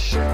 show.